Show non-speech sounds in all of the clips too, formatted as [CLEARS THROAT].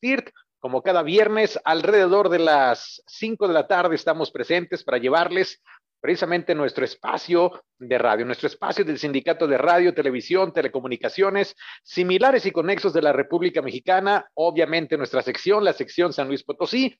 CIRT. Como cada viernes, alrededor de las 5 de la tarde estamos presentes para llevarles precisamente nuestro espacio de radio, nuestro espacio del Sindicato de Radio, Televisión, Telecomunicaciones, similares y conexos de la República Mexicana, obviamente nuestra sección, la sección San Luis Potosí,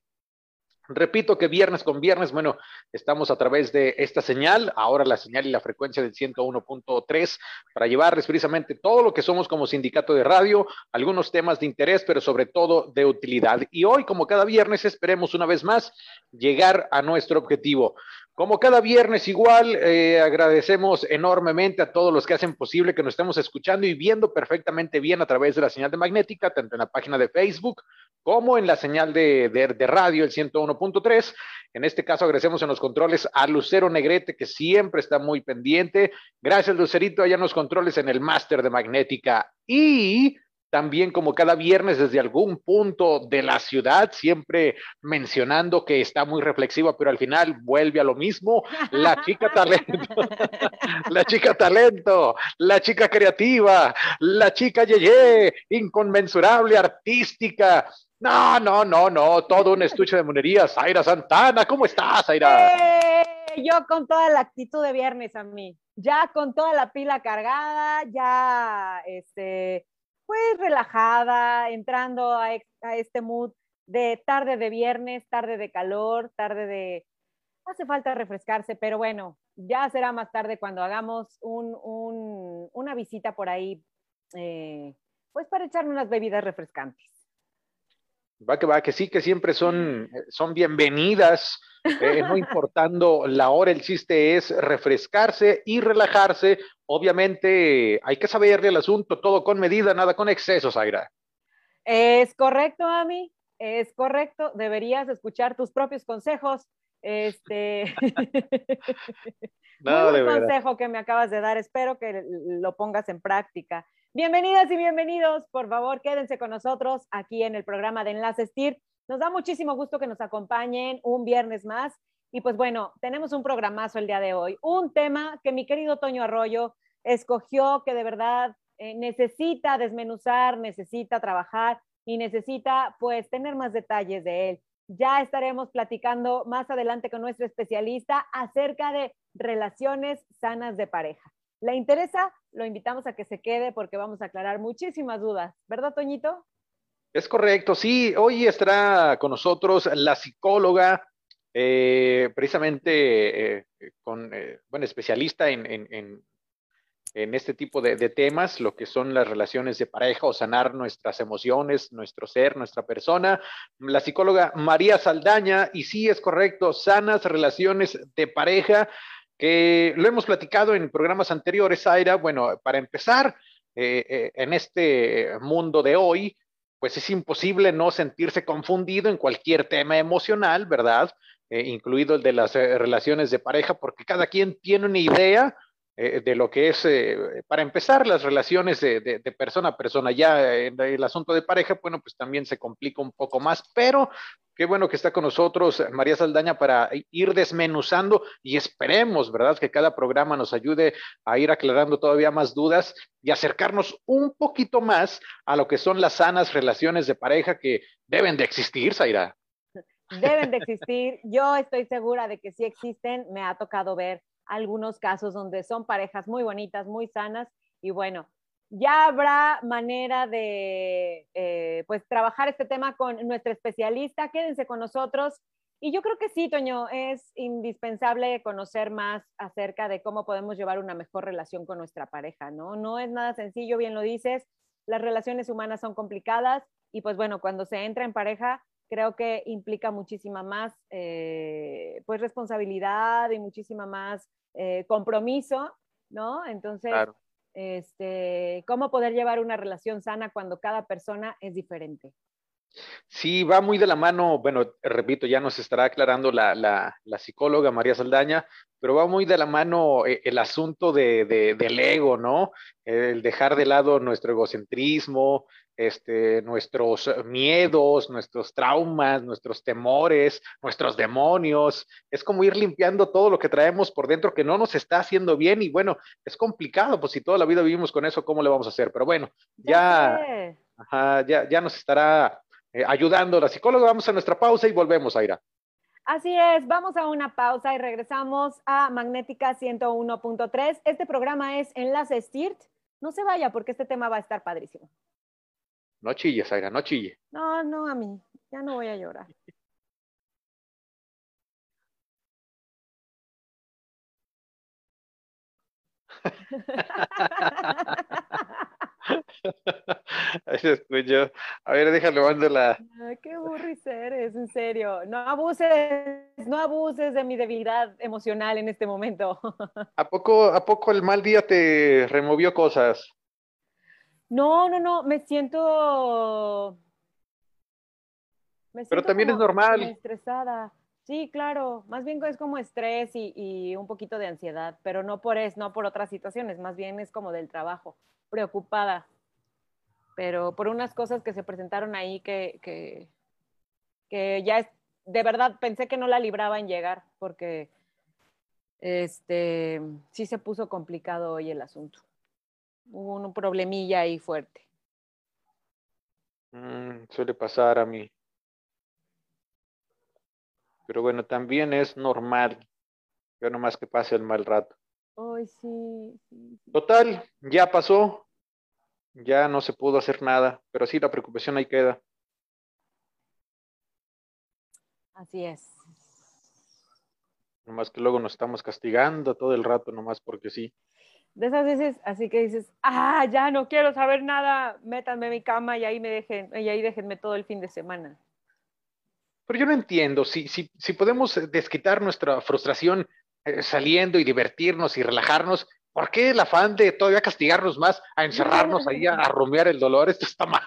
Repito que viernes con viernes, bueno, estamos a través de esta señal, ahora la señal y la frecuencia del 101.3, para llevarles precisamente todo lo que somos como sindicato de radio, algunos temas de interés, pero sobre todo de utilidad. Y hoy, como cada viernes, esperemos una vez más llegar a nuestro objetivo. Como cada viernes igual, eh, agradecemos enormemente a todos los que hacen posible que nos estemos escuchando y viendo perfectamente bien a través de la señal de magnética, tanto en la página de Facebook como en la señal de, radio, el 101.3. En este caso agradecemos en los controles a Lucero Negrete, que siempre está muy pendiente. Gracias, Lucerito, allá en los controles en el máster de magnética. Y también como cada viernes desde algún punto de la ciudad, siempre mencionando que está muy reflexiva, pero al final vuelve a lo mismo, la chica talento, [LAUGHS] la chica talento, la chica creativa, la chica yeye, inconmensurable, artística. No, no, no, no, todo un estuche de monerías. Zaira Santana, ¿cómo estás, Zaira? ¡Eh! Yo con toda la actitud de viernes a mí, ya con toda la pila cargada, ya este pues relajada, entrando a, este mood de tarde de viernes, tarde de calor, tarde de... Hace falta refrescarse, pero bueno, ya será más tarde cuando hagamos una visita por ahí, eh, pues para echarme unas bebidas refrescantes. Va que va, que sí, que siempre son, son bienvenidas, eh, no [LAUGHS] importando la hora, el chiste es refrescarse y relajarse. Obviamente hay que saberle el asunto, todo con medida, nada con excesos, Aira. Es correcto, Ami, es correcto. Deberías escuchar tus propios consejos. Este, [LAUGHS] no, Muy buen consejo que me acabas de dar. Espero que lo pongas en práctica. Bienvenidas y bienvenidos. Por favor, quédense con nosotros aquí en el programa de Enlaces TIR. Nos da muchísimo gusto que nos acompañen un viernes más. Y pues bueno, tenemos un programazo el día de hoy. Un tema que mi querido Toño Arroyo escogió que de verdad eh, necesita desmenuzar, necesita trabajar y necesita pues tener más detalles de él. Ya estaremos platicando más adelante con nuestro especialista acerca de relaciones sanas de pareja. ¿Le interesa? Lo invitamos a que se quede porque vamos a aclarar muchísimas dudas. ¿Verdad, Toñito? Es correcto, sí. Hoy estará con nosotros la psicóloga, eh, precisamente eh, con, eh, bueno, especialista en, en, este tipo de, de, temas, lo que son las relaciones de pareja o sanar nuestras emociones, nuestro ser, nuestra persona. La psicóloga María Saldaña, y sí es correcto, sanas relaciones de pareja que lo hemos platicado en programas anteriores, Aira. Bueno, para empezar, eh, eh, en este mundo de hoy, pues es imposible no sentirse confundido en cualquier tema emocional, ¿verdad? Eh, incluido el de las relaciones de pareja, porque cada quien tiene una idea eh, de lo que es, eh, para empezar, las relaciones de, persona a persona. Ya en el asunto de pareja, bueno, pues también se complica un poco más, pero qué bueno que está con nosotros María Saldaña para ir desmenuzando y esperemos, ¿verdad? Que cada programa nos ayude a ir aclarando todavía más dudas y acercarnos un poquito más a lo que son las sanas relaciones de pareja que deben de existir, Zaira. Deben de existir. Yo estoy segura de que sí existen. Me ha tocado ver algunos casos donde son parejas muy bonitas, muy sanas y bueno, ya habrá manera de eh, pues trabajar este tema con nuestra especialista. Quédense con nosotros. Y yo creo que sí, Toño, es indispensable conocer más acerca de cómo podemos llevar una mejor relación con nuestra pareja, ¿no? No es nada sencillo, bien lo dices, las relaciones humanas son complicadas y pues bueno, cuando se entra en pareja, creo que implica muchísima más eh, pues responsabilidad y muchísima más eh, compromiso, ¿no? Entonces, este, ¿cómo poder llevar una relación sana cuando cada persona es diferente? Sí, va muy de la mano, bueno, repito, ya nos estará aclarando la, la, psicóloga María Saldaña, pero va muy de la mano eh, el asunto de, del ego, ¿no? El dejar de lado nuestro egocentrismo, este, nuestros miedos, nuestros traumas, nuestros temores, nuestros demonios. Es como ir limpiando todo lo que traemos por dentro que no nos está haciendo bien y bueno, es complicado, pues si toda la vida vivimos con eso, ¿cómo le vamos a hacer? Pero bueno, ya, ya, ya nos estará eh, ayudando a la psicóloga. Vamos a nuestra pausa y volvemos, Aira. Así es, vamos a una pausa y regresamos a Magnética 101.3. Este programa es Enlace STIRT. No se vaya porque este tema va a estar padrísimo. No chilles, Aira, no chille. No, no, a mí. Ya no voy a llorar. [LAUGHS] [LAUGHS] [LAUGHS] Ahí se escuchó. A ver, déjalo, mando la. qué burris eres, en serio. No abuses, no abuses de mi debilidad emocional en este momento. [LAUGHS] ¿A poco, ¿A poco el mal día te removió cosas? No, no, no, me siento. Pero también es normal. Estresada. Sí, claro, más bien es como estrés y, un poquito de ansiedad, pero no por eso, no por otras situaciones, más bien es como del trabajo, preocupada pero por unas cosas que se presentaron ahí que, que, que ya es, de verdad pensé que no la libraba en llegar, porque este, sí se puso complicado hoy el asunto. Hubo un problemilla ahí fuerte. Mm, suele pasar a mí. Pero bueno, también es normal. Yo nomás que pase el mal rato. Ay, sí, sí. Total, ya pasó ya no se pudo hacer nada, pero sí la preocupación ahí queda. Así es. Nomás que luego nos estamos castigando todo el rato, nomás porque sí. De esas veces, así que dices, ah, ya no quiero saber nada, métanme en mi cama y ahí me dejen, y ahí déjenme todo el fin de semana. Pero yo no entiendo, si, si, si podemos desquitar nuestra frustración eh, saliendo y divertirnos y relajarnos, ¿Por qué el afán de todavía castigarnos más, a encerrarnos ahí, a, a rumiar el dolor? Esto está mal.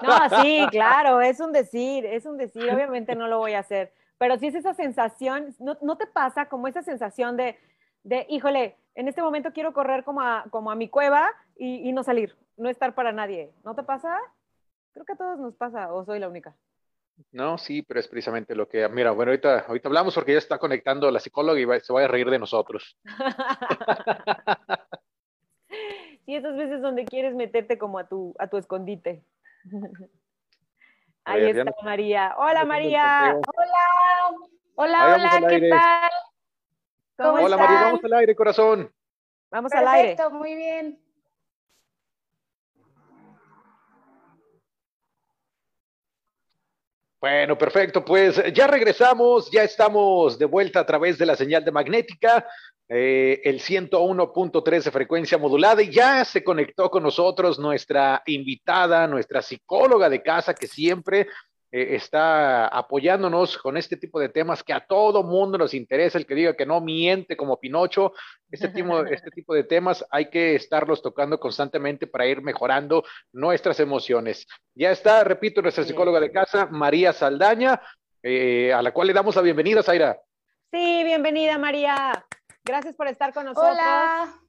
No, sí, claro, es un decir, es un decir, obviamente no lo voy a hacer, pero si es esa sensación, ¿no, te pasa como esa sensación de, de, híjole, en este momento quiero correr como a, como a mi cueva y, y no salir, no estar para nadie? ¿No te pasa? Creo que a todos nos pasa, o soy la única. No, sí, pero es precisamente lo que, mira, bueno, ahorita, ahorita hablamos porque ya está conectando la psicóloga y se va a reír de nosotros. [LAUGHS] sí, esas veces donde quieres meterte como a tu, a tu escondite. Ahí está María. Hola María. Hola. Hola, hola, ¿qué tal? ¿Cómo hola María, vamos al aire, corazón. Vamos al aire. Perfecto, muy bien. Bueno, perfecto. Pues ya regresamos, ya estamos de vuelta a través de la señal de magnética, eh, el 101.3 de frecuencia modulada, y ya se conectó con nosotros nuestra invitada, nuestra psicóloga de casa, que siempre eh, está apoyándonos con este tipo de temas que a todo mundo nos interesa, el que diga que no miente como Pinocho, este tipo, [LAUGHS] este tipo de temas hay que estarlos tocando constantemente para ir mejorando nuestras emociones. Ya está, repito, nuestra psicóloga de casa, María Saldaña, eh, a la cual le damos la bienvenida, Zaira. Sí, bienvenida, María. Gracias por estar con nosotros. Hola.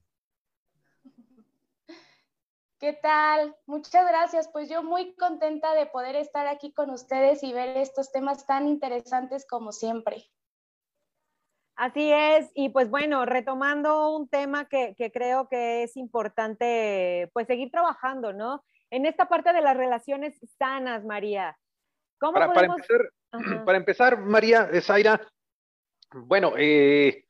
¿Qué tal? Muchas gracias. Pues yo muy contenta de poder estar aquí con ustedes y ver estos temas tan interesantes como siempre. Así es, y pues bueno, retomando un tema que, creo que es importante, pues seguir trabajando, ¿no? En esta parte de las relaciones sanas, María. ¿Cómo para, podemos... [CLEARS THROAT] para, empezar, María, Zaira, bueno, eh,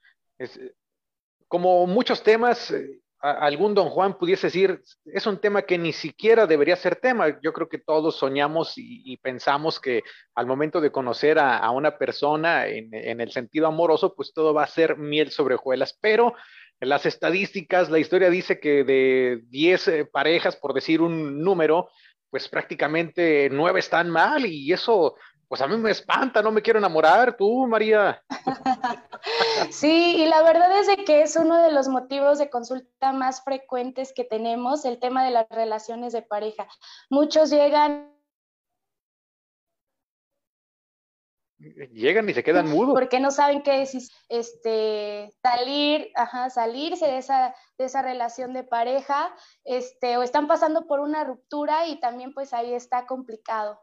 como muchos temas, eh, algún don Juan pudiese decir, es un tema que ni siquiera debería ser tema. Yo creo que todos soñamos y, pensamos que al momento de conocer a, una persona en, el sentido amoroso, pues todo va a ser miel sobre hojuelas, pero las estadísticas, la historia dice que de 10 eh, parejas, por decir un número, pues prácticamente nueve están mal y eso pues a mí me espanta, no me quiero enamorar, tú, María. [LAUGHS] Sí, y la verdad es de que es uno de los motivos de consulta más frecuentes que tenemos, el tema de las relaciones de pareja. Muchos llegan llegan y se quedan mudos. Porque no saben qué decir, este, salir, ajá, salirse de esa, de esa relación de pareja, este, o están pasando por una ruptura y también pues ahí está complicado.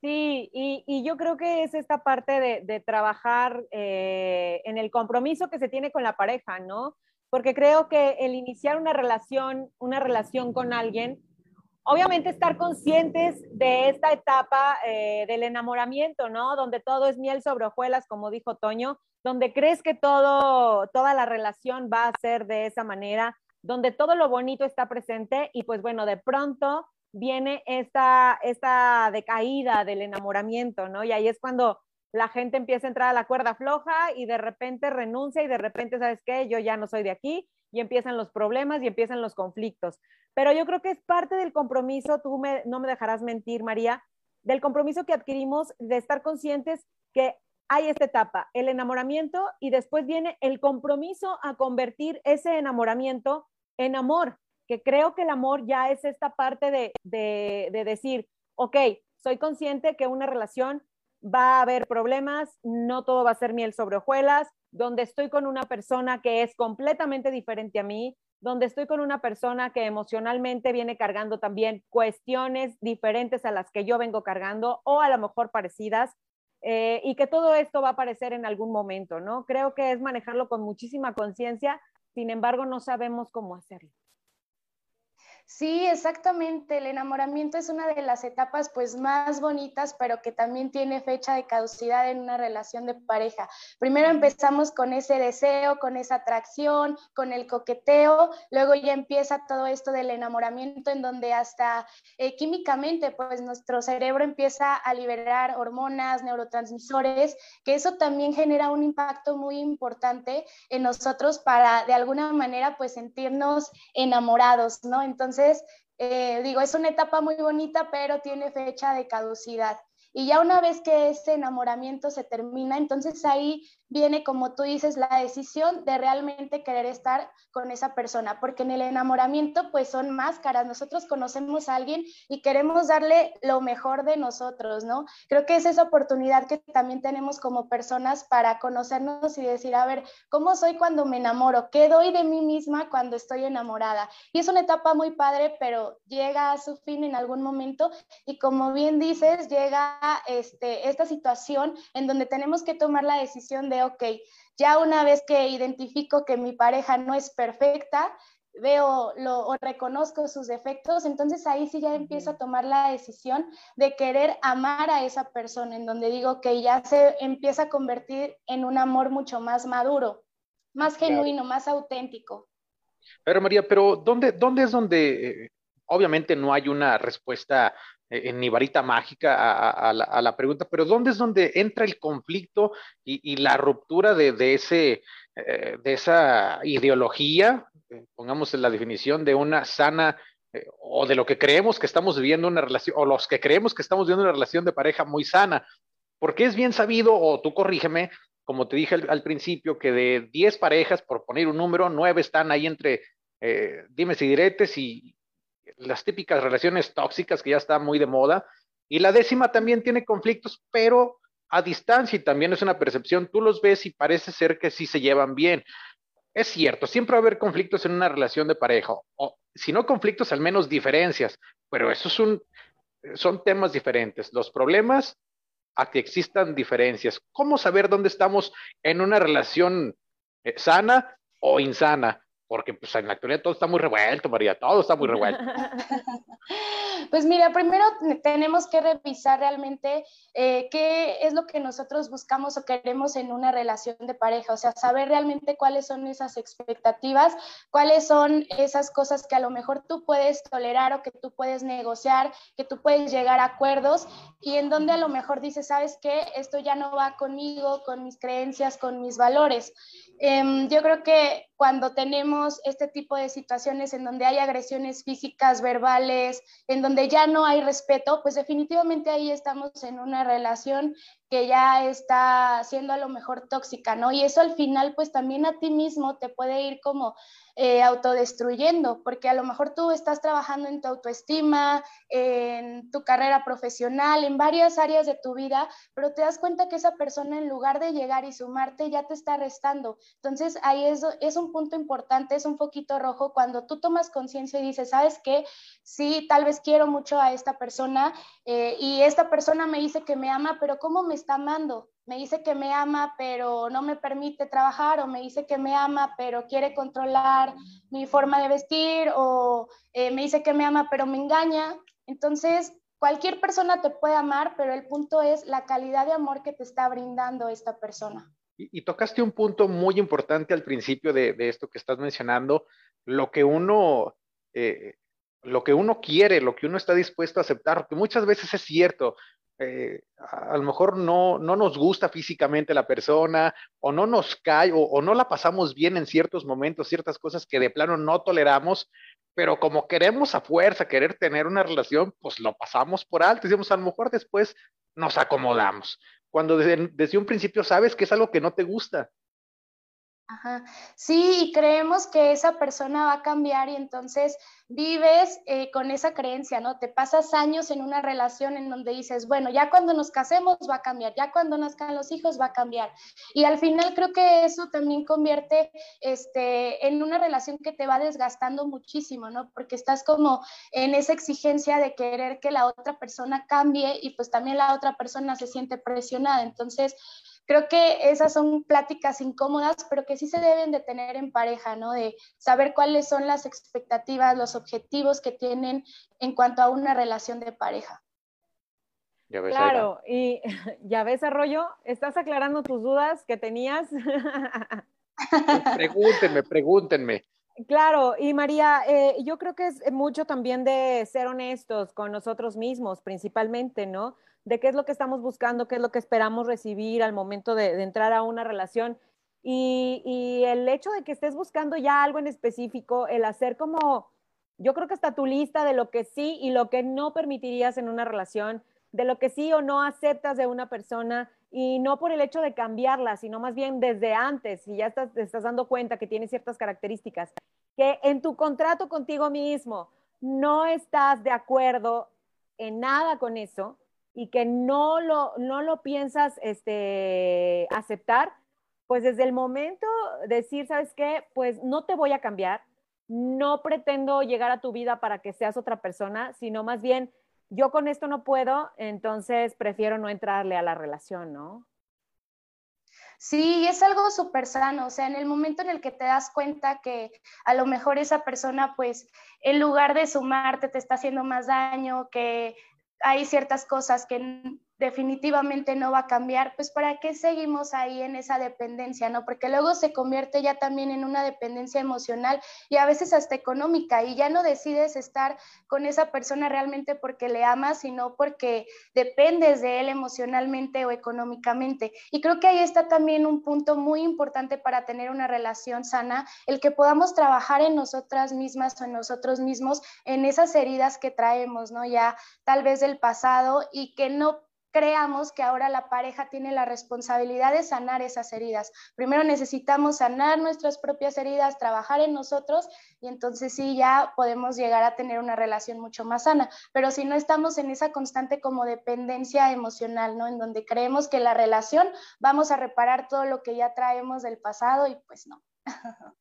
Sí, y, yo creo que es esta parte de, trabajar eh, en el compromiso que se tiene con la pareja, ¿no? Porque creo que el iniciar una relación, una relación con alguien, obviamente estar conscientes de esta etapa eh, del enamoramiento, ¿no? Donde todo es miel sobre hojuelas, como dijo Toño, donde crees que todo, toda la relación va a ser de esa manera, donde todo lo bonito está presente y pues bueno, de pronto viene esta, esta decaída del enamoramiento, ¿no? Y ahí es cuando la gente empieza a entrar a la cuerda floja y de repente renuncia y de repente, ¿sabes qué? Yo ya no soy de aquí y empiezan los problemas y empiezan los conflictos. Pero yo creo que es parte del compromiso, tú no me dejarás mentir, María, del compromiso que adquirimos de estar conscientes que hay esta etapa, el enamoramiento, y después viene el compromiso a convertir ese enamoramiento en amor, que creo que el amor ya es esta parte de, de, de decir, ok, soy consciente que una relación va a haber problemas, no todo va a ser miel sobre hojuelas, donde estoy con una persona que es completamente diferente a mí, donde estoy con una persona que emocionalmente viene cargando también cuestiones diferentes a las que yo vengo cargando o a lo mejor parecidas, eh, y que todo esto va a aparecer en algún momento, ¿no? Creo que es manejarlo con muchísima conciencia, sin embargo no sabemos cómo hacerlo. Sí, exactamente. El enamoramiento es una de las etapas pues más bonitas, pero que también tiene fecha de caducidad en una relación de pareja. Primero empezamos con ese deseo, con esa atracción, con el coqueteo, luego ya empieza todo esto del enamoramiento en donde hasta eh, químicamente pues nuestro cerebro empieza a liberar hormonas, neurotransmisores, que eso también genera un impacto muy importante en nosotros para de alguna manera pues sentirnos enamorados, ¿no? Entonces, entonces, eh, digo, es una etapa muy bonita, pero tiene fecha de caducidad. Y ya una vez que ese enamoramiento se termina, entonces ahí viene, como tú dices, la decisión de realmente querer estar con esa persona, porque en el enamoramiento pues son máscaras, nosotros conocemos a alguien y queremos darle lo mejor de nosotros, ¿no? Creo que es esa oportunidad que también tenemos como personas para conocernos y decir, a ver, ¿cómo soy cuando me enamoro? ¿Qué doy de mí misma cuando estoy enamorada? Y es una etapa muy padre, pero llega a su fin en algún momento y como bien dices, llega este, esta situación en donde tenemos que tomar la decisión de ok, ya una vez que identifico que mi pareja no es perfecta, veo lo, o reconozco sus defectos, entonces ahí sí ya empiezo a tomar la decisión de querer amar a esa persona, en donde digo que ya se empieza a convertir en un amor mucho más maduro, más genuino, más auténtico. Pero María, pero ¿dónde, dónde es donde, eh, obviamente no hay una respuesta en ni varita mágica a, la, pregunta, pero ¿dónde es donde entra el conflicto y, la ruptura de, ese, eh, de esa ideología, eh, pongamos la definición de una sana o de lo que creemos que estamos viviendo una relación, o los que creemos que estamos viviendo una relación de pareja muy sana? Porque es bien sabido, o tú corrígeme, como te dije al, principio, que de 10 parejas, por poner un número, 9 están ahí entre dimes y diretes y, las típicas relaciones tóxicas que ya está muy de moda. Y la décima también tiene conflictos, pero a distancia y también es una percepción. Tú los ves y parece ser que sí se llevan bien. Es cierto, siempre va a haber conflictos en una relación de pareja, o si no conflictos, al menos diferencias, pero esos son, son temas diferentes. Los problemas a que existan diferencias. ¿Cómo saber dónde estamos en una relación eh, sana o insana? Porque pues en la actualidad todo está muy revuelto, María, todo está muy revuelto. [LAUGHS] Pues mira, primero tenemos que revisar realmente eh, qué es lo que nosotros buscamos o queremos en una relación de pareja, o sea, saber realmente cuáles son esas expectativas, cuáles son esas cosas que a lo mejor tú puedes tolerar o que tú puedes negociar, que tú puedes llegar a acuerdos y en donde a lo mejor dices, sabes qué, esto ya no va conmigo, con mis creencias, con mis valores. Em, yo creo que cuando tenemos este tipo de situaciones en donde hay agresiones físicas, verbales, en donde ya no hay respeto, pues definitivamente ahí estamos en una relación que ya está siendo a lo mejor tóxica, ¿no? Y eso al final, pues también a ti mismo te puede ir como eh, autodestruyendo, porque a lo mejor tú estás trabajando en tu autoestima, en tu carrera profesional, en varias áreas de tu vida, pero te das cuenta que esa persona en lugar de llegar y sumarte ya te está restando. Entonces ahí es, es un punto importante, es un poquito rojo cuando tú tomas conciencia y dices, ¿sabes qué? Sí, tal vez quiero mucho a esta persona eh, y esta persona me dice que me ama, pero ¿cómo me está amando? me dice que me ama, pero no me permite trabajar, o me dice que me ama, pero quiere controlar mi forma de vestir, o eh, me dice que me ama, pero me engaña. Entonces, cualquier persona te puede amar, pero el punto es la calidad de amor que te está brindando esta persona. Y, tocaste un punto muy importante al principio de, esto que estás mencionando, lo que uno... Eh, lo que uno quiere, lo que uno está dispuesto a aceptar, que muchas veces es cierto, eh, a lo mejor no, no nos gusta físicamente la persona o no nos cae o, no la pasamos bien en ciertos momentos, ciertas cosas que de plano no toleramos, pero como queremos a fuerza querer tener una relación, pues lo pasamos por alto. Decimos, a lo mejor después nos acomodamos. Cuando desde un principio sabes que es algo que no te gusta, Ajá. Sí, y creemos que esa persona va a cambiar y entonces vives eh, con esa creencia, ¿no? Te pasas años en una relación en donde dices, bueno, ya cuando nos casemos va a cambiar, ya cuando nazcan los hijos va a cambiar. Y al final creo que eso también convierte este, en una relación que te va desgastando muchísimo, ¿no? Porque estás como en esa exigencia de querer que la otra persona cambie y pues también la otra persona se siente presionada. Entonces, creo que esas son pláticas incómodas, pero que sí se deben de tener en pareja, ¿no? De saber cuáles son las expectativas, los objetivos que tienen en cuanto a una relación de pareja. claro, y [LAUGHS] ya ves, Arroyo, ¿estás aclarando tus dudas que tenías? [LAUGHS] pregúntenme, pregúntenme. Claro, y María, eh, yo creo que es mucho también de ser honestos con nosotros mismos, principalmente, ¿no? De qué es lo que estamos buscando, qué es lo que esperamos recibir al momento de, entrar a una relación. Y, el hecho de que estés buscando ya algo en específico, el hacer como, yo creo que está tu lista de lo que sí y lo que no permitirías en una relación, de lo que sí o no aceptas de una persona y no por el hecho de cambiarla, sino más bien desde antes, si ya te estás dando cuenta que tiene ciertas características, que en tu contrato contigo mismo no estás de acuerdo en nada con eso, y que no lo, no lo piensas este, aceptar, pues desde el momento decir, ¿sabes qué? Pues no te voy a cambiar, no pretendo llegar a tu vida para que seas otra persona, sino más bien, yo con esto no puedo, entonces prefiero no entrarle a la relación, ¿no? Sí, es algo súper sano, o sea, en el momento en el que te das cuenta que a lo mejor esa persona, pues, en lugar de sumarte, te está haciendo más daño, que hay ciertas cosas que definitivamente no va a cambiar, pues ¿para qué seguimos ahí en esa dependencia, no? Porque luego se convierte ya también en una dependencia emocional y a veces hasta económica y ya no decides estar con esa persona realmente porque le amas, sino porque dependes de él emocionalmente o económicamente. Y creo que ahí está también un punto muy importante para tener una relación sana, el que podamos trabajar en nosotras mismas o en nosotros mismos, en esas heridas que traemos, ¿no? Ya tal vez del pasado y que no creamos que ahora la pareja tiene la responsabilidad de sanar esas heridas. Primero necesitamos sanar nuestras propias heridas, trabajar en nosotros y entonces sí ya podemos llegar a tener una relación mucho más sana. Pero si no estamos en esa constante como dependencia emocional, ¿no? En donde creemos que la relación vamos a reparar todo lo que ya traemos del pasado y pues no. [LAUGHS]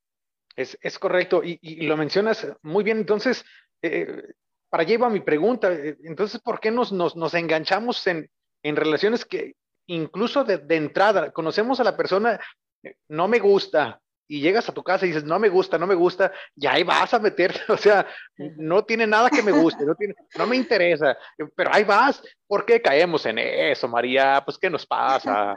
Es, correcto y, lo mencionas muy bien. Entonces, eh, para allá iba mi pregunta. Eh, entonces, ¿por qué nos, nos enganchamos en, en relaciones que incluso de, entrada conocemos a la persona, no me gusta, y llegas a tu casa y dices, no me gusta, no me gusta, y ahí vas a meterte, [LAUGHS] o sea, no tiene nada que me guste, no, tiene, no me interesa, pero ahí vas, ¿por qué caemos en eso, María? Pues, ¿qué nos pasa?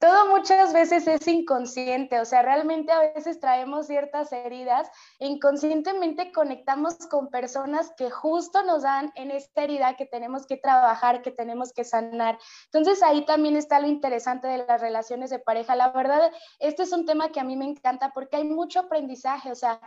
Todo muchas veces es inconsciente, o sea, realmente a veces traemos ciertas heridas e inconscientemente conectamos con personas que justo nos dan en esta herida que tenemos que trabajar, que tenemos que sanar. Entonces ahí también está lo interesante de las relaciones de pareja. La verdad, este es un tema que a mí me encanta porque hay mucho aprendizaje, o sea,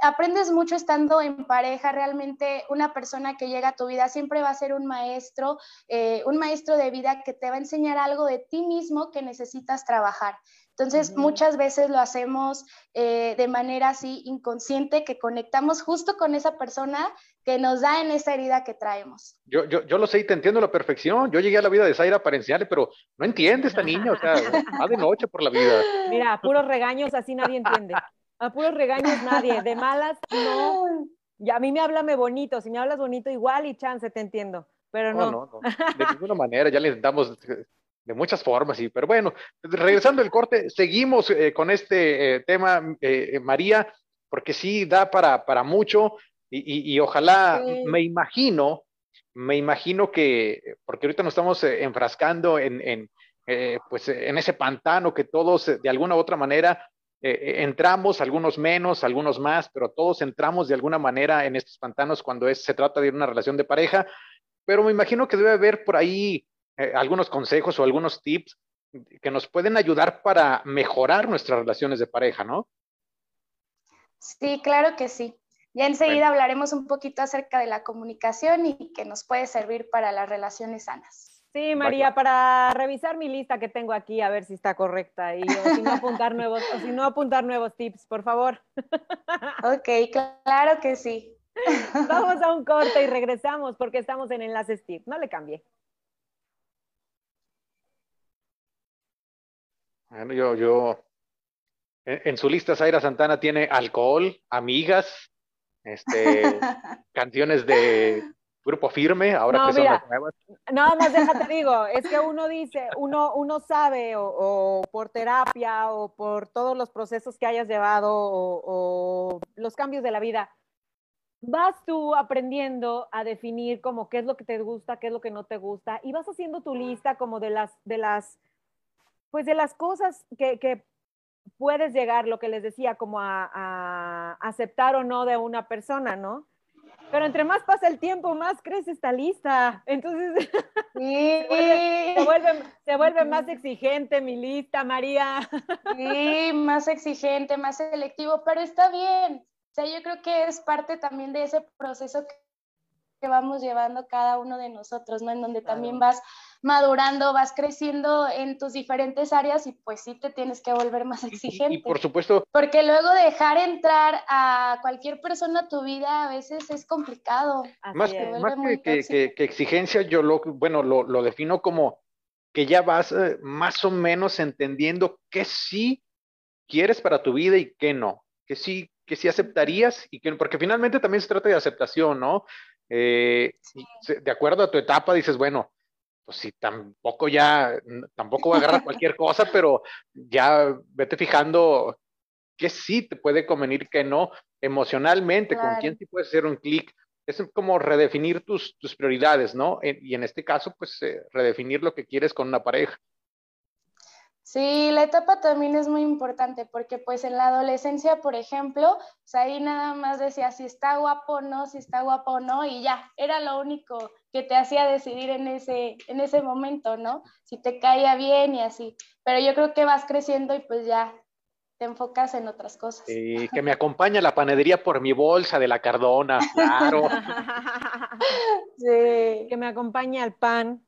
aprendes mucho estando en pareja, realmente una persona que llega a tu vida siempre va a ser un maestro, eh, un maestro de vida que te va a enseñar algo de ti mismo que necesitas trabajar. Entonces, muchas veces lo hacemos eh, de manera así inconsciente, que conectamos justo con esa persona que nos da en esa herida que traemos. Yo, yo, yo lo sé y te entiendo a la perfección. Yo llegué a la vida de Zaira para enseñarle, pero no entiende esta niña, o sea, [LAUGHS] va de noche por la vida. Mira, puros regaños, así nadie entiende. A puros regaños nadie, de malas [LAUGHS] no. Y a mí me háblame bonito, si me hablas bonito igual y chance te entiendo, pero no. No, no, [LAUGHS] de ninguna manera, ya le intentamos de muchas formas, sí, pero bueno, regresando al corte, seguimos eh, con este eh, tema, eh, María, porque sí da para, para mucho y, ojalá, me imagino, me imagino que, porque ahorita nos estamos enfrascando en, en pues, en ese pantano que todos de alguna u otra manera entramos, algunos menos, algunos más, pero todos entramos de alguna manera en estos pantanos cuando es, se trata de una relación de pareja, pero me imagino que debe haber por ahí eh, algunos consejos o algunos tips que nos pueden ayudar para mejorar nuestras relaciones de pareja, ¿no? Sí, claro que sí. Ya enseguida hablaremos un poquito acerca de la comunicación y que nos puede servir para las relaciones sanas. Sí, María, para revisar mi lista que tengo aquí, a ver si está correcta y si no apuntar nuevos, o si no apuntar nuevos tips, por favor. [LAUGHS] Ok, claro que sí. Vamos a un [LAUGHS] corte y regresamos porque estamos en Enlaces Tips. No le cambie. Bueno, yo, yo, en, su lista Zaira Santana tiene alcohol, amigas, este, [LAUGHS] canciones de grupo firme, ahora que son las nuevas. Nada más [LAUGHS] déjate digo, es que uno dice, uno, uno sabe o, por terapia o por todos los procesos que hayas llevado o, los cambios de la vida, vas tú aprendiendo a definir como qué es lo que te gusta, qué es lo que no te gusta y vas haciendo tu lista como de las, de las pues de las cosas que, puedes llegar, lo que les decía, como a, aceptar o no de una persona, ¿no? Pero entre más pasa el tiempo, más crece esta lista. Entonces, [LAUGHS] se, vuelve, más exigente mi lista, María. Sí, más exigente, más selectivo, pero está bien. O sea, yo creo que es parte también de ese proceso que vamos llevando cada uno de nosotros, ¿no? En donde también vas madurando, vas creciendo en tus diferentes áreas y pues sí te tienes que volver más exigente. Y, por supuesto. Porque luego dejar entrar a cualquier persona a tu vida a veces es complicado. Más, que, exigencia, yo lo, bueno, lo, defino como que ya vas eh, más o menos entendiendo qué sí quieres para tu vida y qué no, que sí, que sí aceptarías y que, porque finalmente también se trata de aceptación, ¿no? Eh, de acuerdo a tu etapa dices, bueno, pues si tampoco ya, tampoco voy a agarrar cualquier cosa, [LAUGHS] pero ya vete fijando que sí te puede convenir, que no, emocionalmente, con quién sí puedes hacer un clic. Es como redefinir tus, tus prioridades, ¿no? Y en este caso, pues eh, redefinir lo que quieres con una pareja. Sí, la etapa también es muy importante porque pues en la adolescencia, por ejemplo, pues ahí nada más decía si está guapo o no, si está guapo o no, y ya, era lo único que te hacía decidir en ese, en ese momento, ¿no? Si te caía bien y así. Pero yo creo que vas creciendo y pues ya te enfocas en otras cosas. Sí, que me acompaña la panadería por mi bolsa de la Cardona, claro. [LAUGHS] sí. Que me acompaña el pan.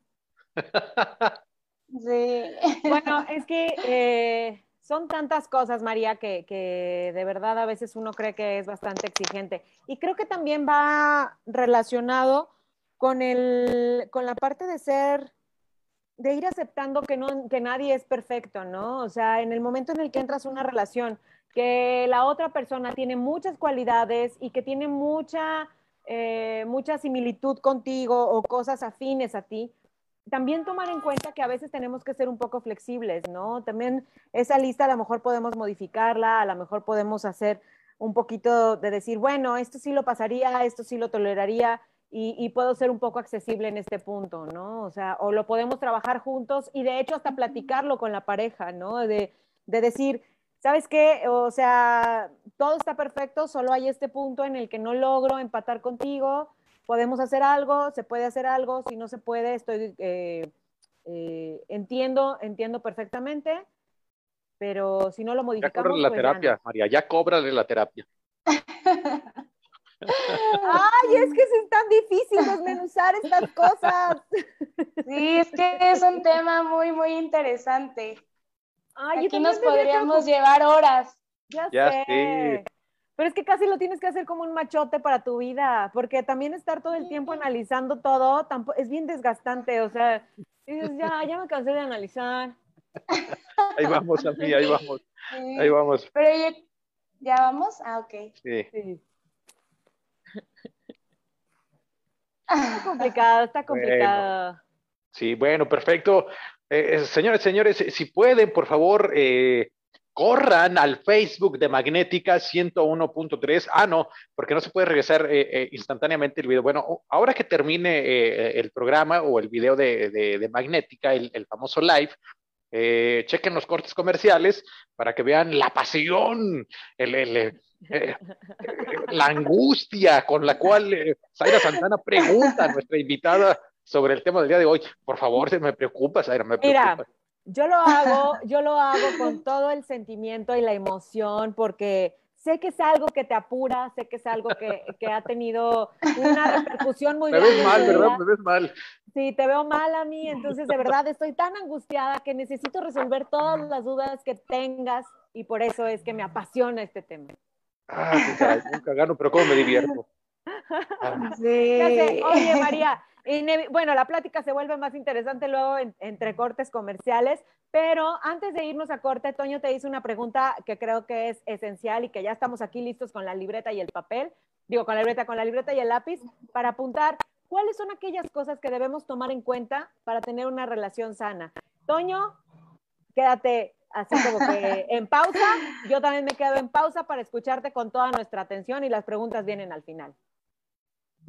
[LAUGHS] Sí. Bueno, es que [LAUGHS] eh, son tantas cosas, María, que, de verdad a veces uno cree que es bastante exigente. Y creo que también va relacionado con, el, con la parte de ser, de ir aceptando que, no, que nadie es perfecto, ¿no? O sea, en el momento en el que entras a una relación, que la otra persona tiene muchas cualidades y que tiene mucha, eh, mucha similitud contigo o cosas afines a ti, también tomar en cuenta que a veces tenemos que ser un poco flexibles, ¿no? También esa lista a lo mejor podemos modificarla, a lo mejor podemos hacer un poquito de decir, bueno, esto sí lo pasaría, esto sí lo toleraría y, puedo ser un poco accesible en este punto, ¿no? O sea, o lo podemos trabajar juntos y de hecho hasta platicarlo con la pareja, ¿no? De, de decir, ¿sabes qué? O sea, todo está perfecto, solo hay este punto en el que no logro empatar contigo, podemos hacer algo, se puede hacer algo, si no se puede, estoy, eh, eh, entiendo, entiendo perfectamente, pero si no lo modificamos. Ya cóbrale la pues terapia, María, ya cóbrale la terapia. Ay, es que es tan difícil desmenuzar estas cosas. Sí, es que es un tema muy, muy interesante. Ay, Aquí nos podríamos llevar horas. Ya, ya sé. Pero es que casi lo tienes que hacer como un machote para tu vida, porque también estar todo el tiempo analizando todo es bien desgastante, o sea, dices, ya, ya me cansé de analizar. [LAUGHS] Ahí vamos, a mí, ahí vamos. Ahí vamos. Pero ya, ¿ya vamos? Ah, ok. Sí. Está [LAUGHS] complicado, está complicado. sí, bueno, perfecto. Eh, señores, señores, si pueden, por favor, eh, corran al Facebook de Magnética 101.3. Ah, no, porque no se puede regresar eh, instantáneamente el video. Bueno, ahora que termine el programa o el video de, Magnética, el, famoso live, chequen los cortes comerciales para que vean la pasión, la angustia con la cual Zaira Santana pregunta a nuestra invitada sobre el tema del día de hoy. Por favor, se me preocupa, Zaira, me preocupa. Mira, yo lo hago, [LAUGHS] yo lo hago con todo el sentimiento y la emoción porque sé que es algo que te apura, sé que es algo que, que ha tenido una repercusión muy grande. [LAUGHS] Me ves mal, ¿verdad? Me ves mal. Sí, te veo mal a mí, entonces de verdad estoy tan angustiada que necesito resolver todas las dudas que tengas y por eso es que me apasiona este tema. Ah, nunca gano, pero ¿cómo me divierto? [LAUGHS] Sí. Oye, María, bueno, la plática se vuelve más interesante luego entre cortes comerciales, pero antes de irnos a corte, Toño te hizo una pregunta que creo que es esencial y que ya estamos aquí listos con la libreta y el papel, digo, con la libreta, con la libreta y el lápiz, para apuntar cuáles son aquellas cosas que debemos tomar en cuenta para tener una relación sana. Toño, quédate así como que [LAUGHS] en pausa, yo también me quedo en pausa para escucharte con toda nuestra atención y las preguntas vienen al final.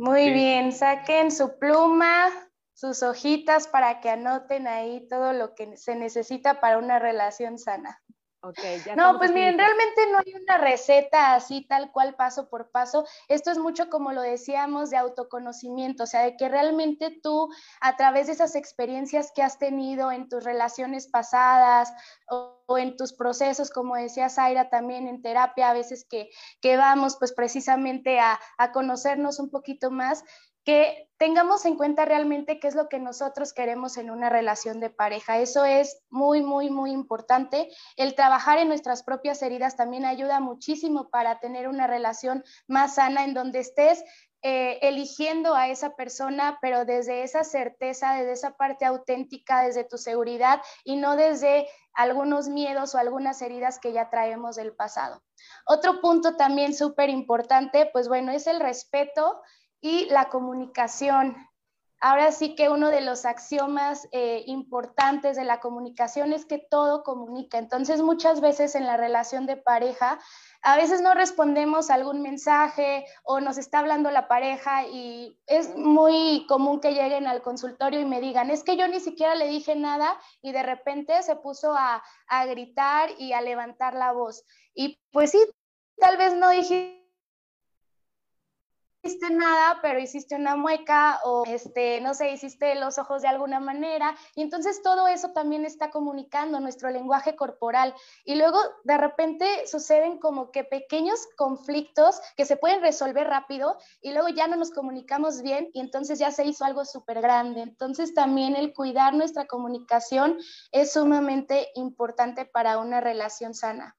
Muy bien, saquen su pluma, sus hojitas para que anoten ahí todo lo que se necesita para una relación sana. Okay, ya no, pues miren, realmente no hay una receta así tal cual paso por paso. Esto es mucho como lo decíamos de autoconocimiento, o sea, de que realmente tú a través de esas experiencias que has tenido en tus relaciones pasadas o, en tus procesos, como decía Zaira también en terapia, a veces que, que vamos pues precisamente a, a conocernos un poquito más, que tengamos en cuenta realmente qué es lo que nosotros queremos en una relación de pareja. Eso es muy, muy, muy importante. El trabajar en nuestras propias heridas también ayuda muchísimo para tener una relación más sana en donde estés eh, eligiendo a esa persona, pero desde esa certeza, desde esa parte auténtica, desde tu seguridad y no desde algunos miedos o algunas heridas que ya traemos del pasado. Otro punto también súper importante, pues bueno, es el respeto y la comunicación. Ahora sí que uno de los axiomas eh, importantes de la comunicación es que todo comunica. Entonces, muchas veces en la relación de pareja, a veces no respondemos a algún mensaje o nos está hablando la pareja y es muy común que lleguen al consultorio y me digan, es que yo ni siquiera le dije nada y de repente se puso a, a gritar y a levantar la voz. Y pues sí, tal vez no dije hiciste nada, pero hiciste una mueca o, este, no sé, hiciste los ojos de alguna manera. Y entonces todo eso también está comunicando nuestro lenguaje corporal. Y luego de repente suceden como que pequeños conflictos que se pueden resolver rápido y luego ya no nos comunicamos bien y entonces ya se hizo algo súper grande. Entonces también el cuidar nuestra comunicación es sumamente importante para una relación sana.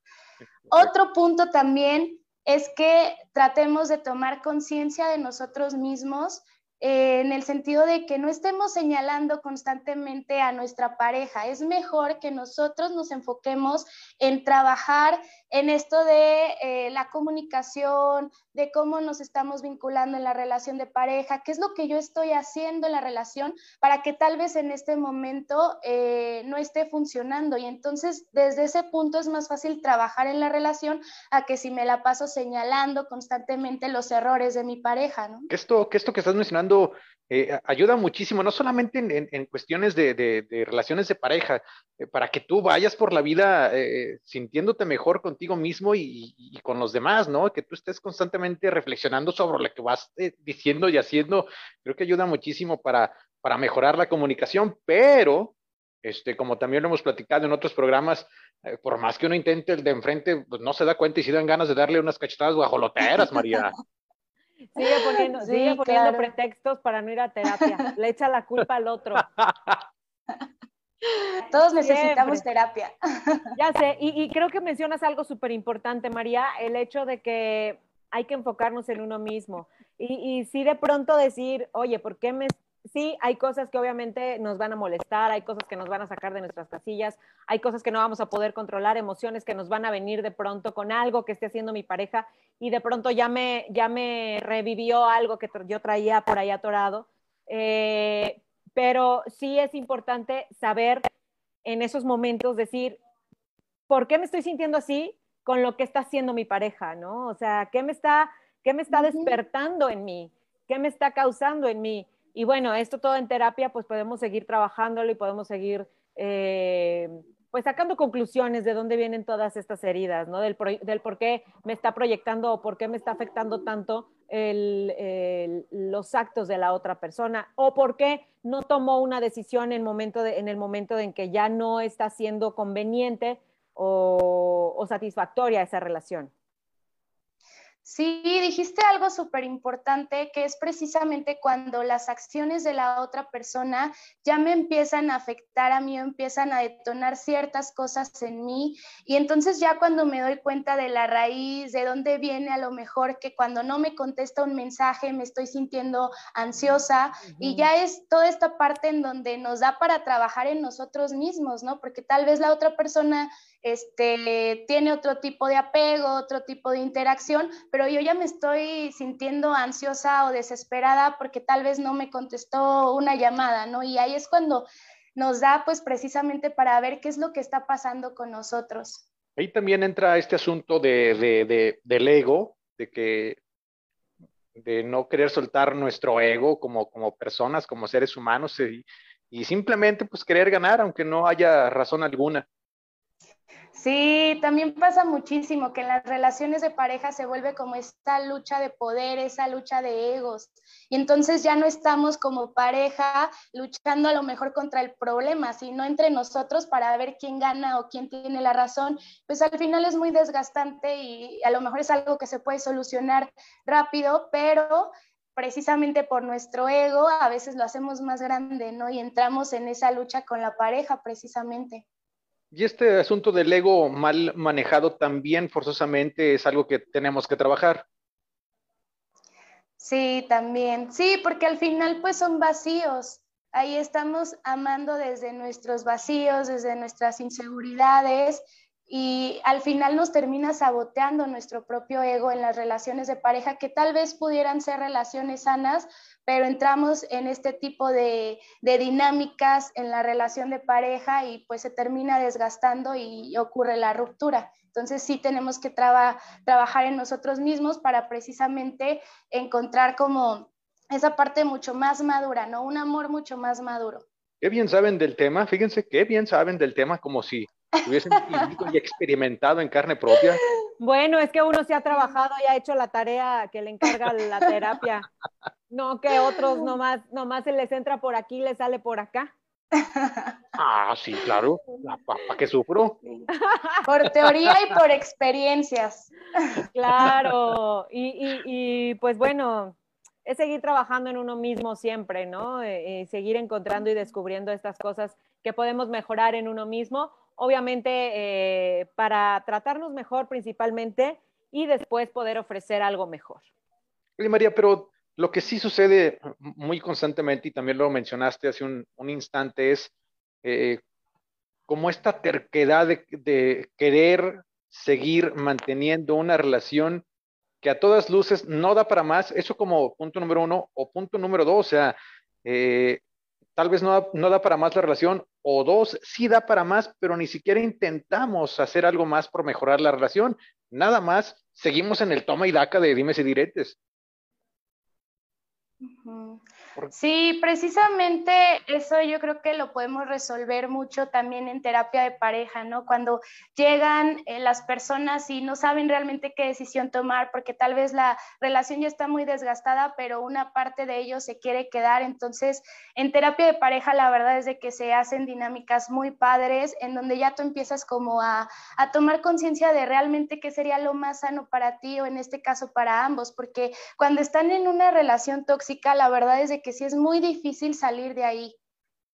Otro punto también es que tratemos de tomar conciencia de nosotros mismos eh, en el sentido de que no estemos señalando constantemente a nuestra pareja. Es mejor que nosotros nos enfoquemos en trabajar en esto de eh, la comunicación, de cómo nos estamos vinculando en la relación de pareja, qué es lo que yo estoy haciendo en la relación para que tal vez en este momento eh, no esté funcionando. Y entonces desde ese punto es más fácil trabajar en la relación a que si me la paso señalando constantemente los errores de mi pareja. ¿no? Esto, que esto que estás mencionando eh, ayuda muchísimo, no solamente en, cuestiones de, relaciones de pareja, eh, para que tú vayas por la vida eh, sintiéndote mejor contigo mismo y, con los demás, ¿no? Que tú estés constantemente reflexionando sobre lo que vas diciendo y haciendo, creo que ayuda muchísimo para, para mejorar la comunicación, pero, este, como también lo hemos platicado en otros programas, por más que uno intente el de enfrente, pues no se da cuenta y si dan ganas de darle unas cachetadas guajoloteras, María. [LAUGHS] Sigue poniendo, sigue poniendo pretextos para no ir a terapia. Le echa la culpa al otro. [LAUGHS] Todos necesitamos terapia. [LAUGHS] Ya sé, y, creo que mencionas algo súper importante, María, el hecho de que hay que enfocarnos en uno mismo. Y, y sí de pronto decir, oye, ¿por qué me sí, hay cosas que obviamente nos van a molestar, hay cosas que nos van a sacar de nuestras casillas, hay cosas que no vamos a poder controlar, emociones que nos van a venir de pronto con algo que esté haciendo mi pareja y de pronto ya me, ya me revivió algo que yo traía por ahí atorado. Eh, pero sí es importante saber en esos momentos decir, ¿por qué me estoy sintiendo así con lo que está haciendo mi pareja, no? O sea, ¿qué me está, qué me está despertando en mí? ¿Qué me está causando en mí? Y bueno, esto todo en terapia, pues podemos seguir trabajándolo y podemos seguir, eh, pues sacando conclusiones de dónde vienen todas estas heridas, ¿no? Del, del por qué me está proyectando o por qué me está afectando tanto los actos de la otra persona o por qué no tomó una decisión en, momento en el momento en que ya no está siendo conveniente o satisfactoria esa relación. Sí, dijiste algo súper importante que es precisamente cuando las acciones de la otra persona ya me empiezan a afectar a mí empiezan a detonar ciertas cosas en mí. Y entonces ya cuando me doy cuenta de la raíz, de dónde viene a lo mejor que cuando no me contesta un mensaje me estoy sintiendo ansiosa. Y ya es toda esta parte en donde nos da para trabajar en nosotros mismos, ¿no? Porque tal vez la otra persona este, tiene otro tipo de apego, otro tipo de interacción, pero yo ya me estoy sintiendo ansiosa o desesperada porque tal vez no me contestó una llamada, ¿no? Y ahí es cuando nos da pues precisamente para ver qué es lo que está pasando con nosotros. Ahí también entra este asunto de, del ego, de que de no querer soltar nuestro ego como, como personas, como seres humanos y, y simplemente pues querer ganar aunque no haya razón alguna. Sí, también pasa muchísimo que en las relaciones de pareja se vuelve como esta lucha de poder, esa lucha de egos. Y entonces ya no estamos como pareja luchando a lo mejor contra el problema, sino entre nosotros para ver quién gana o quién tiene la razón. Pues al final es muy desgastante y a lo mejor es algo que se puede solucionar rápido, pero precisamente por nuestro ego a veces lo hacemos más grande, ¿no? Y entramos en esa lucha con la pareja precisamente. Y este asunto del ego mal manejado también forzosamente es algo que tenemos que trabajar. Sí, también. Sí, porque al final pues son vacíos. Ahí estamos amando desde nuestros vacíos, desde nuestras inseguridades y al final nos termina saboteando nuestro propio ego en las relaciones de pareja que tal vez pudieran ser relaciones sanas, pero entramos en este tipo de, dinámicas en la relación de pareja y pues se termina desgastando y ocurre la ruptura. Entonces sí tenemos que trabajar en nosotros mismos para precisamente encontrar como esa parte mucho más madura, ¿no? Un amor mucho más maduro. Qué bien saben del tema, fíjense qué bien saben del tema, como si hubiesen vivido y experimentado en carne propia. Bueno, es que uno se ha trabajado y ha hecho la tarea que le encarga la terapia. No que otros nomás, nomás se les entra por aquí y les sale por acá. Ah, sí, claro. ¿Para qué sufro? [LAUGHS] Por teoría y por experiencias. Claro. Y, y, pues bueno, es seguir trabajando en uno mismo siempre, ¿no? Eh, seguir encontrando y descubriendo estas cosas que podemos mejorar en uno mismo obviamente eh, para tratarnos mejor principalmente y después poder ofrecer algo mejor. Oye, María, pero lo que sí sucede muy constantemente, y también lo mencionaste hace un, instante, es eh, como esta terquedad de, querer seguir manteniendo una relación que a todas luces no da para más, eso como punto número uno, o punto número dos, o sea, eh, tal vez no, no da para más la relación, o dos, sí da para más, pero ni siquiera intentamos hacer algo más por mejorar la relación. Nada más, seguimos en el toma y daca de dimes y diretes. Sí, precisamente eso yo creo que lo podemos resolver mucho también en terapia de pareja, ¿no? Cuando llegan eh, las personas y no saben realmente qué decisión tomar, porque tal vez la relación ya está muy desgastada, pero una parte de ellos se quiere quedar. Entonces, en terapia de pareja, la verdad es de que se hacen dinámicas muy padres, en donde ya tú empiezas como a, a tomar conciencia de realmente qué sería lo más sano para ti o en este caso para ambos, porque cuando están en una relación tóxica, la verdad es de que sí es muy difícil salir de ahí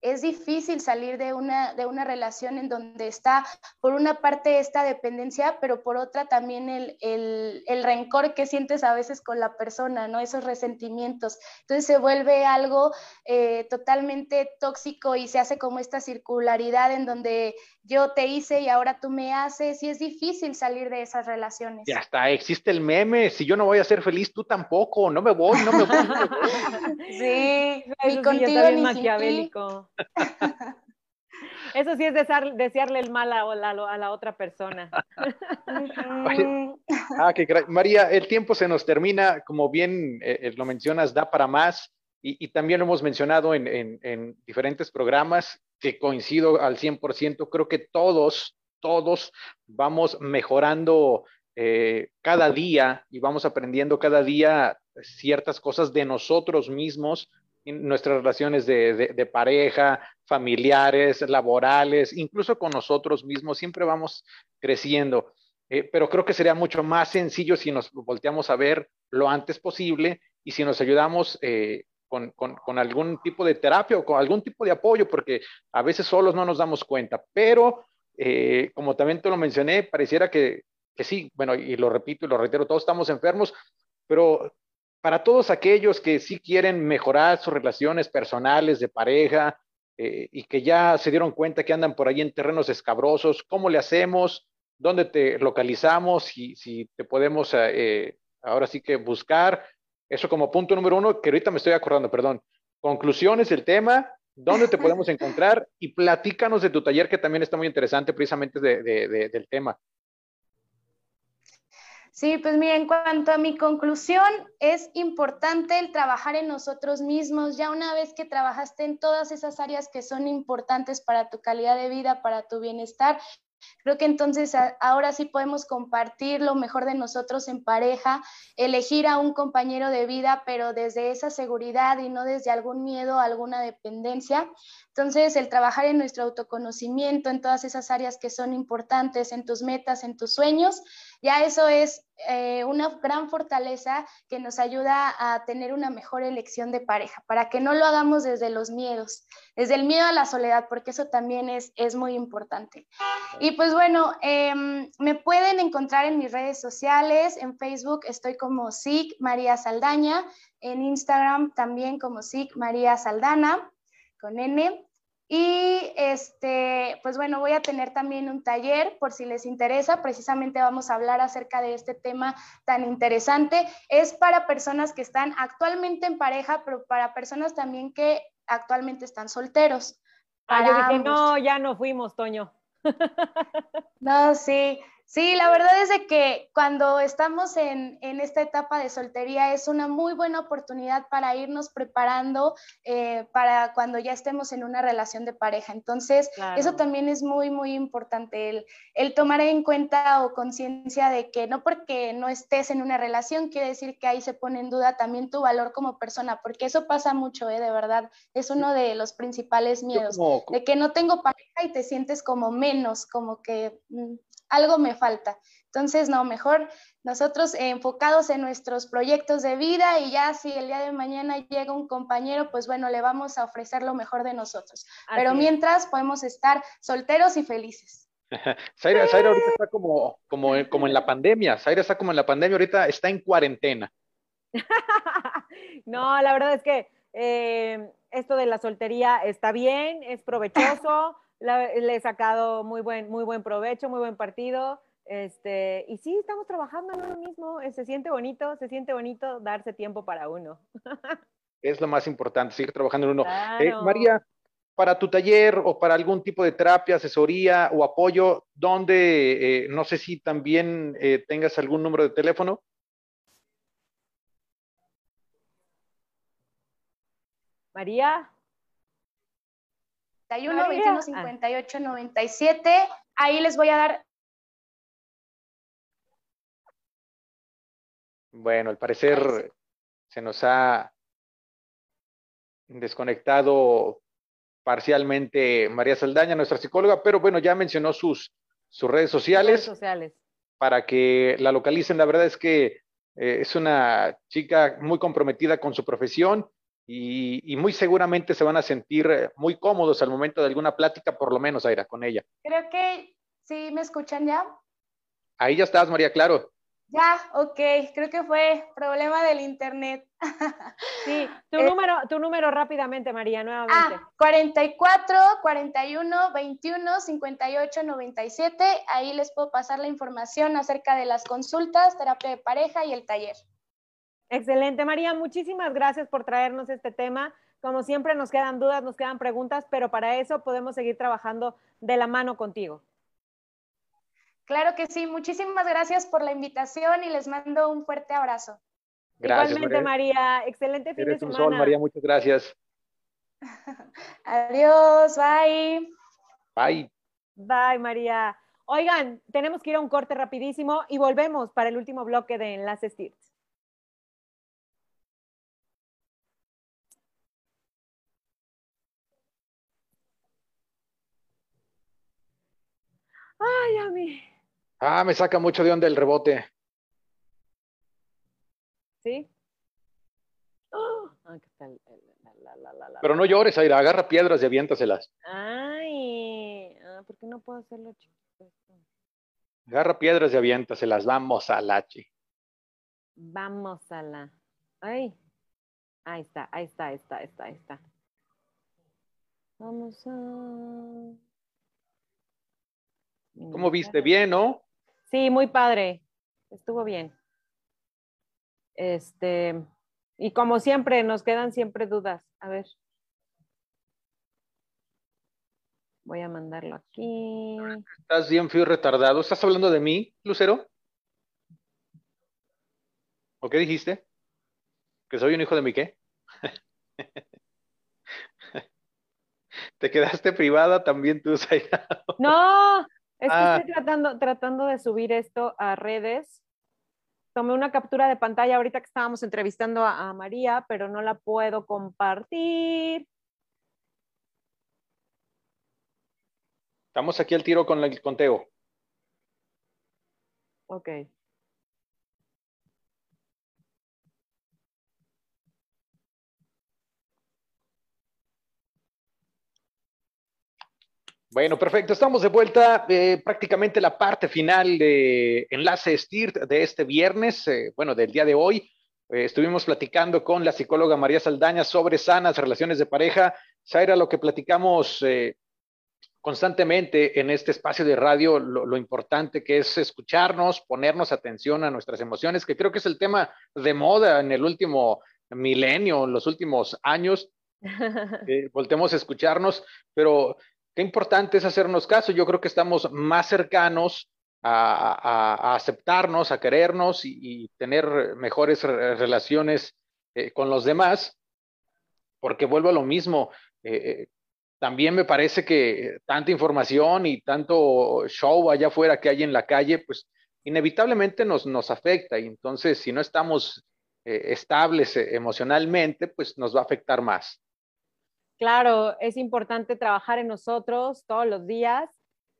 es difícil salir de una, de una relación en donde está, por una parte, esta dependencia, pero por otra también el, el, rencor que sientes a veces con la persona, ¿no? Esos resentimientos. Entonces se vuelve algo eh, totalmente tóxico y se hace como esta circularidad en donde yo te hice y ahora tú me haces y es difícil salir de esas relaciones. Ya está, existe el meme, si yo no voy a ser feliz, tú tampoco, no me voy, no me voy. [LAUGHS] sí, y contigo ni maquiavélico. [LAUGHS] Eso sí es desearle el mal a la, otra persona. [LAUGHS] ah, qué María, el tiempo se nos termina, como bien eh, eh, lo mencionas, da para más. Y, también lo hemos mencionado en, diferentes programas, que coincido al 100%, creo que todos, todos vamos mejorando eh, cada día y vamos aprendiendo cada día ciertas cosas de nosotros mismos, nuestras relaciones de, pareja, familiares, laborales, incluso con nosotros mismos, siempre vamos creciendo. Eh, pero creo que sería mucho más sencillo si nos volteamos a ver lo antes posible y si nos ayudamos eh, con, algún tipo de terapia o con algún tipo de apoyo, porque a veces solos no nos damos cuenta. Pero, eh, como también te lo mencioné, pareciera que, que sí, bueno, y lo repito y lo reitero, todos estamos enfermos, pero para todos aquellos que sí quieren mejorar sus relaciones personales de pareja eh, y que ya se dieron cuenta que andan por ahí en terrenos escabrosos, ¿cómo le hacemos? ¿Dónde te localizamos? Si te podemos eh, eh, ahora sí que buscar. Eso como punto número uno, que ahorita me estoy acordando, perdón. Conclusiones del tema, ¿dónde te podemos [LAUGHS] encontrar? Y platícanos de tu taller que también está muy interesante precisamente del tema. Sí, pues mira, en cuanto a mi conclusión, es importante el trabajar en nosotros mismos. Ya una vez que trabajaste en todas esas áreas que son importantes para tu calidad de vida, para tu bienestar, Creo que entonces ahora sí podemos compartir lo mejor de nosotros en pareja, elegir a un compañero de vida, pero desde esa seguridad y no desde algún miedo, alguna dependencia. Entonces, el trabajar en nuestro autoconocimiento, en todas esas áreas que son importantes, en tus metas, en tus sueños, ya eso es eh, una gran fortaleza que nos ayuda a tener una mejor elección de pareja, para que no lo hagamos desde los miedos, desde el miedo a la soledad, porque eso también es, es muy importante. Y pues bueno, em, me pueden encontrar en mis redes sociales, en Facebook estoy como SIC María Saldaña, en Instagram también como SIC María Saldana, con N. Y este, pues bueno, voy a tener también un taller por si les interesa. Precisamente vamos a hablar acerca de este tema tan interesante. Es para personas que están actualmente en pareja, pero para personas también que actualmente están solteros. Ah, yo dije, no, ya no fuimos, Toño. No, sí, Sí, la verdad es de que cuando estamos en, esta etapa de soltería es una muy buena oportunidad para irnos preparando eh, para cuando ya estemos en una relación de pareja. Entonces, eso también es muy, muy importante, el, el tomar en cuenta o conciencia de que no porque no estés en una relación quiere decir que ahí se pone en duda también tu valor como persona, porque eso pasa mucho, ¿eh? de verdad, es uno de los principales miedos, de que no tengo pareja y te sientes como menos, como que... Mm, algo me falta. Entonces, no, mejor nosotros enfocados en nuestros proyectos de vida y ya si el día de mañana llega un compañero, pues bueno, le vamos a ofrecer lo mejor de nosotros. Pero mientras podemos estar solteros y felices. [LAUGHS] Zaira, ahorita está como, como, como en la pandemia. Zaira está como en la pandemia, ahorita está en cuarentena. [LAUGHS] no, la verdad es que eh, esto de la soltería está bien, es provechoso [LAUGHS] le he sacado muy buen, muy buen provecho, muy buen partido. Este, y sí, estamos trabajando en uno mismo, eh, se siente bonito, se siente bonito darse tiempo para uno. [LAUGHS] es lo más importante, seguir trabajando en uno. Eh, María, para tu taller o para algún tipo de terapia, asesoría o apoyo, ¿dónde, eh, no sé si también tengas algún número de teléfono? María. 51 21 58 97. Ahí les voy a dar. Bueno, al parecer se nos ha desconectado parcialmente María Saldaña, nuestra psicóloga, pero bueno, ya mencionó sus, sus redes sociales. sociales. Para que la localicen, la verdad es que eh, es una chica muy comprometida con su profesión y, muy seguramente se van a sentir eh, muy cómodos al momento de alguna plática, por lo menos, Aira, con ella. Creo que sí me escuchan ya. Ahí ya estás, María, claro. Ya, ok, creo que fue problema del internet. [LAUGHS] Sí, tu, eh, número, tu número rápidamente, María, nuevamente. Ah, 44, 41, 21, 58, 97. Ahí les puedo pasar la información acerca de las consultas, terapia de pareja y el taller. Excelente, María. Muchísimas gracias por traernos este tema Como siempre nos quedan dudas, nos quedan preguntas, pero para eso podemos seguir trabajando de la mano contigo. Claro que sí, muchísimas gracias por la invitación y les mando un fuerte abrazo. Gracias, Igualmente, María. Excelente fin de semana. María, muchas gracias. [LAUGHS] Adiós, bye. Bye. Bye, María. Oigan, tenemos que ir a un corte rapidísimo y volvemos para el último bloque de Enlaces TIRTS. Ay, a mí. Ah, me saca mucho de onda el rebote. ¿Sí? Ah, Pero no llores, Aira, agarra piedras y aviéntaselas. Ay, ah, ¿por qué no puedo hacerlo chiquito? Agarra piedras y aviéntaselas, vamos a la chi. Vamos a la. Ay, ahí está, ahí está, ahí está, ahí está, ahí está. Vamos a. ¿Cómo viste? Bien, ¿no? Sí, muy padre. Estuvo bien. Este, y como siempre, nos quedan siempre dudas. A ver. Voy a mandarlo aquí. Estás bien frío retardado. ¿Estás hablando de mí, Lucero? ¿O qué dijiste? ¿Que soy un hijo de mi qué? [LAUGHS] ¿Te quedaste privada también tú, Zaira? No, es que ah. estoy tratando, tratando de subir esto a redes. Tomé una captura de pantalla ahorita que estábamos entrevistando a, María, pero no la puedo compartir. Estamos aquí al tiro con el conteo. Ok. Bueno, perfecto. Estamos de vuelta. Eh, prácticamente la parte final de Enlace STIRT de este viernes, eh, bueno, del día de hoy. Eh, estuvimos platicando con la psicóloga María Saldaña sobre sanas relaciones de pareja. Zaira, lo que platicamos constantemente en este espacio de radio, lo, lo, importante que es escucharnos, ponernos atención a nuestras emociones, que creo que es el tema de moda en el último milenio, en los últimos años. [LAUGHS] voltemos a escucharnos, pero qué importante es hacernos caso. Yo creo que estamos más cercanos a, aceptarnos, a querernos y, tener mejores relaciones eh, con los demás, porque vuelvo a lo mismo. Eh, eh, también me parece que tanta información y tanto show allá afuera que hay en la calle, pues inevitablemente nos, nos afecta y entonces si no estamos estables emocionalmente, pues nos va a afectar más. Claro, es importante trabajar en nosotros todos los días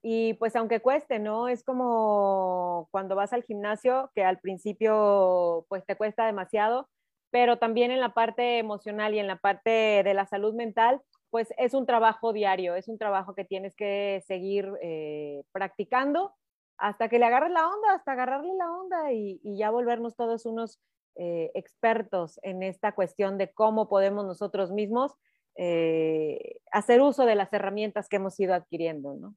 y pues aunque cueste, ¿no? Es como cuando vas al gimnasio, que al principio pues te cuesta demasiado, pero también en la parte emocional y en la parte de la salud mental, pues es un trabajo diario, es un trabajo que tienes que seguir eh, practicando hasta que le agarres la onda, hasta agarrarle la onda y, ya volvernos todos unos eh, expertos en esta cuestión de cómo podemos nosotros mismos eh, hacer uso de las herramientas que hemos ido adquiriendo, ¿no?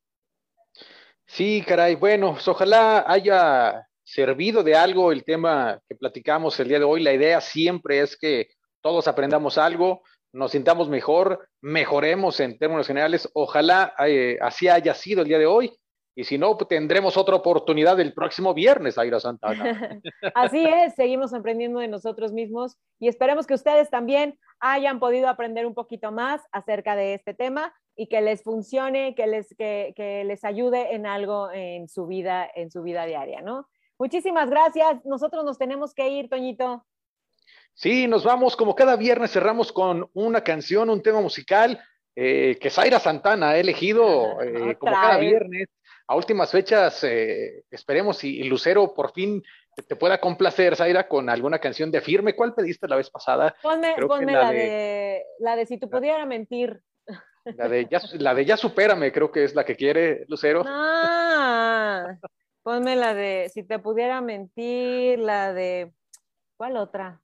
Sí, caray. Bueno, pues, ojalá haya servido de algo el tema que platicamos el día de hoy. La idea siempre es que todos aprendamos algo, nos sintamos mejor, mejoremos en términos generales. Ojalá eh, así haya sido el día de hoy. Y si no, pues, tendremos otra oportunidad el próximo viernes, Aira Santana. [LAUGHS] Así es, seguimos aprendiendo de nosotros mismos y esperemos que ustedes también hayan podido aprender un poquito más acerca de este tema y que les funcione, que les, que, les ayude en algo en su vida, en su vida diaria, ¿no? Muchísimas gracias. Nosotros nos tenemos que ir, Toñito. Sí, nos vamos como cada viernes cerramos con una canción, un tema musical eh, que Zaira Santana ha elegido eh, [LAUGHS] como cada viernes a últimas fechas, eh, esperemos y, Lucero por fin te, pueda complacer, Zaira, con alguna canción de firme. ¿Cuál pediste la vez pasada? Ponme, la, de, la de Si tú pudiera mentir. La de, ya, la de Ya supérame, creo que es la que quiere Lucero. Ah, ponme la de Si te pudiera mentir, la de... ¿Cuál otra?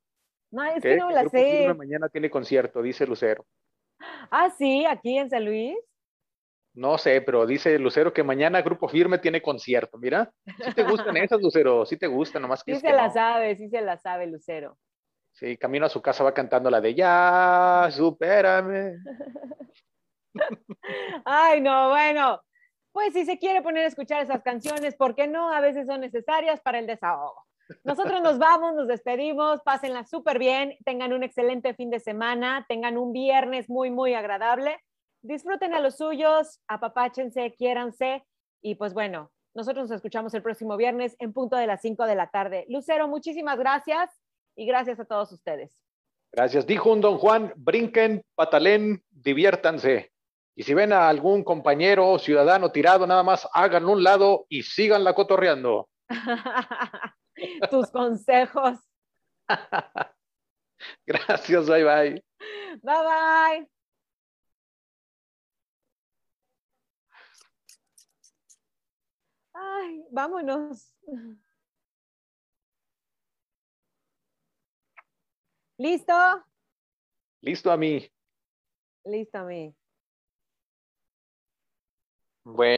No, es que no la sé. Mañana tiene concierto, dice Lucero. Ah, sí, aquí en San Luis. No sé, pero dice Lucero que mañana Grupo Firme tiene concierto. Mira, si te gustan [LAUGHS] esas, Lucero, si te gustan, nomás que. Sí se la sabe, sí se la sabe, Lucero. Sí, camino a su casa va cantando la de ya, supérame. [LAUGHS] Ay, no, bueno, pues si se quiere poner a escuchar esas canciones, ¿por qué no? A veces son necesarias para el desahogo. Nosotros nos vamos, nos despedimos, pásenla súper bien, tengan un excelente fin de semana, tengan un viernes muy, muy agradable, disfruten a los suyos, apapáchense, quiéranse y pues bueno, nosotros nos escuchamos el próximo viernes en punto de las 5 de la tarde. Lucero, muchísimas gracias y gracias a todos ustedes. Gracias. Dijo un don Juan, brinquen, patalen, diviértanse. Y si ven a algún compañero o ciudadano tirado, nada más háganlo un lado y síganla cotorreando. [LAUGHS] Tus consejos. [LAUGHS] Gracias, bye bye. Bye bye. Ay, vámonos. ¿Listo? Listo a mí. Listo a mí. Bueno.